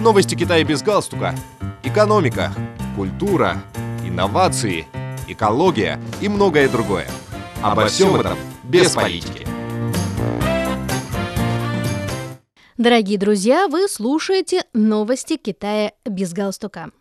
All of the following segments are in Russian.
Новости Китая без галстука. Экономика, культура, инновации, экология и многое другое. Обо всем этом без политики. Дорогие друзья, вы слушаете новости Китая без галстука.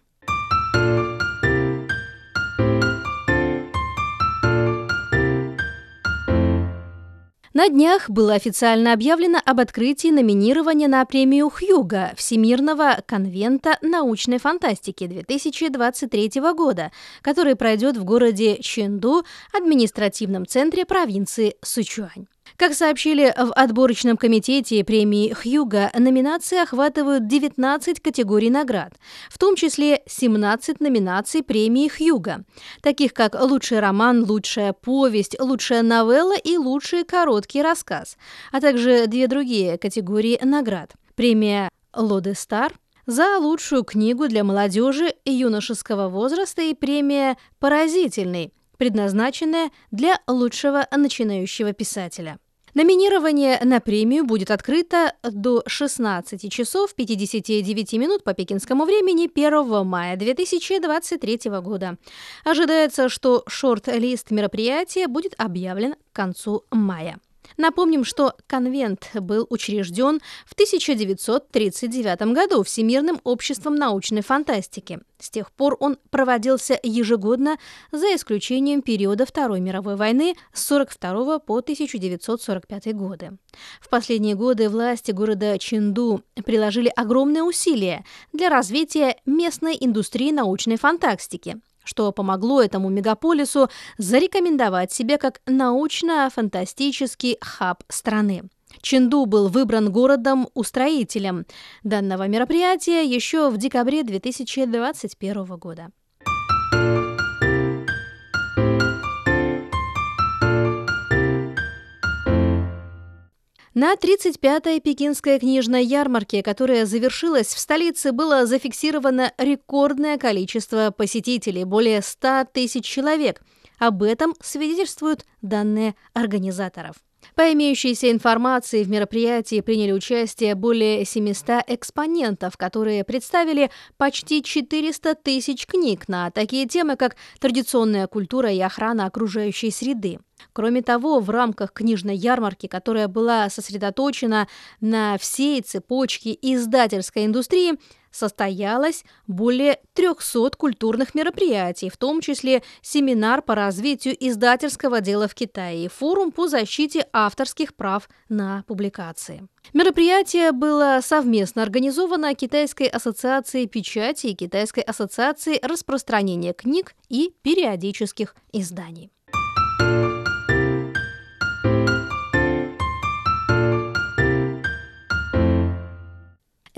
На днях было официально объявлено об открытии номинирования на премию Хьюга Всемирного конвента научной фантастики 2023 года, который пройдет в городе Чэнду, административном центре провинции Сычуань. Как сообщили в отборочном комитете премии Хьюга, номинации охватывают 19 категорий наград, в том числе 17 номинаций премии Хьюга, таких как лучший роман, лучшая повесть, лучшая новелла и лучший короткий рассказ, а также две другие категории наград. Премия Лоде Стар за лучшую книгу для молодежи и юношеского возраста и премия «Поразительный», предназначенная для лучшего начинающего писателя. Номинирование на премию будет открыто до 16 часов 59 минут по пекинскому времени 1 мая 2023 года. Ожидается, что шорт-лист мероприятия будет объявлен к концу мая. Напомним, что конвент был учрежден в 1939 году Всемирным обществом научной фантастики. С тех пор он проводился ежегодно, за исключением периода Второй мировой войны с 1942 по 1945 годы. В последние годы власти города Чинду приложили огромные усилия для развития местной индустрии научной фантастики что помогло этому мегаполису зарекомендовать себя как научно-фантастический хаб страны. Ченду был выбран городом-устроителем данного мероприятия еще в декабре 2021 года. На 35-й пекинской книжной ярмарке, которая завершилась в столице, было зафиксировано рекордное количество посетителей – более 100 тысяч человек. Об этом свидетельствуют данные организаторов. По имеющейся информации, в мероприятии приняли участие более 700 экспонентов, которые представили почти 400 тысяч книг на такие темы, как традиционная культура и охрана окружающей среды. Кроме того, в рамках книжной ярмарки, которая была сосредоточена на всей цепочке издательской индустрии, состоялось более 300 культурных мероприятий, в том числе семинар по развитию издательского дела в Китае и форум по защите авторских прав на публикации. Мероприятие было совместно организовано Китайской ассоциацией печати и Китайской ассоциацией распространения книг и периодических изданий.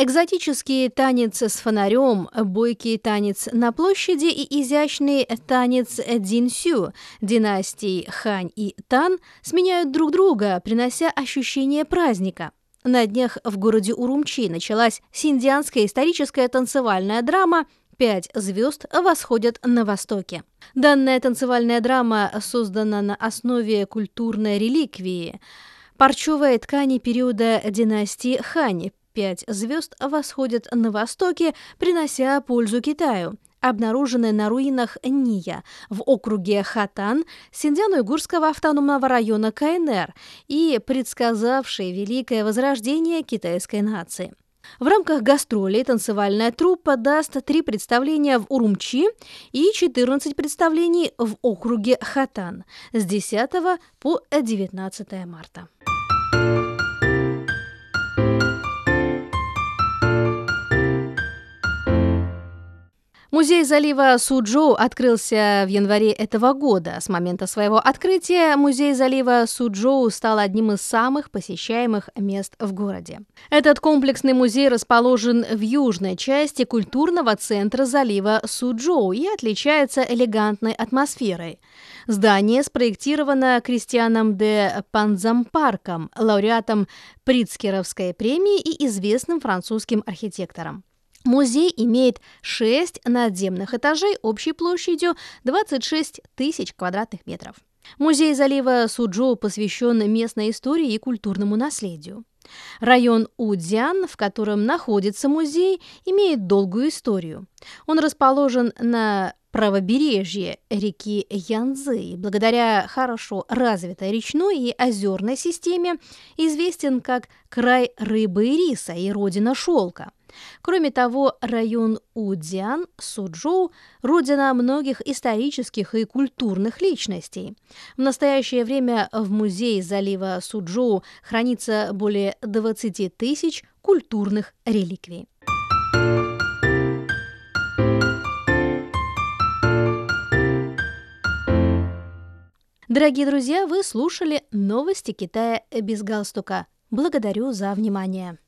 Экзотический танец с фонарем, бойкий танец на площади и изящный танец Динсю династий Хань и Тан сменяют друг друга, принося ощущение праздника. На днях в городе Урумчи началась синдианская историческая танцевальная драма «Пять звезд восходят на востоке». Данная танцевальная драма создана на основе культурной реликвии – парчевой ткани периода династии Хань, пять звезд восходят на востоке, принося пользу Китаю обнаруженные на руинах Ния в округе Хатан Синдзяно-Уйгурского автономного района КНР и предсказавшие великое возрождение китайской нации. В рамках гастролей танцевальная труппа даст три представления в Урумчи и 14 представлений в округе Хатан с 10 по 19 марта. Музей залива Суджоу открылся в январе этого года. С момента своего открытия музей залива Суджоу стал одним из самых посещаемых мест в городе. Этот комплексный музей расположен в южной части культурного центра залива Суджоу и отличается элегантной атмосферой. Здание спроектировано Кристианом де Панзампарком, лауреатом Прицкеровской премии и известным французским архитектором. Музей имеет 6 надземных этажей общей площадью 26 тысяч квадратных метров. Музей залива Суджоу посвящен местной истории и культурному наследию. Район Удзян, в котором находится музей, имеет долгую историю. Он расположен на правобережье реки Янзы и благодаря хорошо развитой речной и озерной системе известен как край рыбы и риса и родина шелка. Кроме того, район Удзян, Суджоу – родина многих исторических и культурных личностей. В настоящее время в музее залива Суджоу хранится более 20 тысяч культурных реликвий. Дорогие друзья, вы слушали новости Китая без галстука. Благодарю за внимание.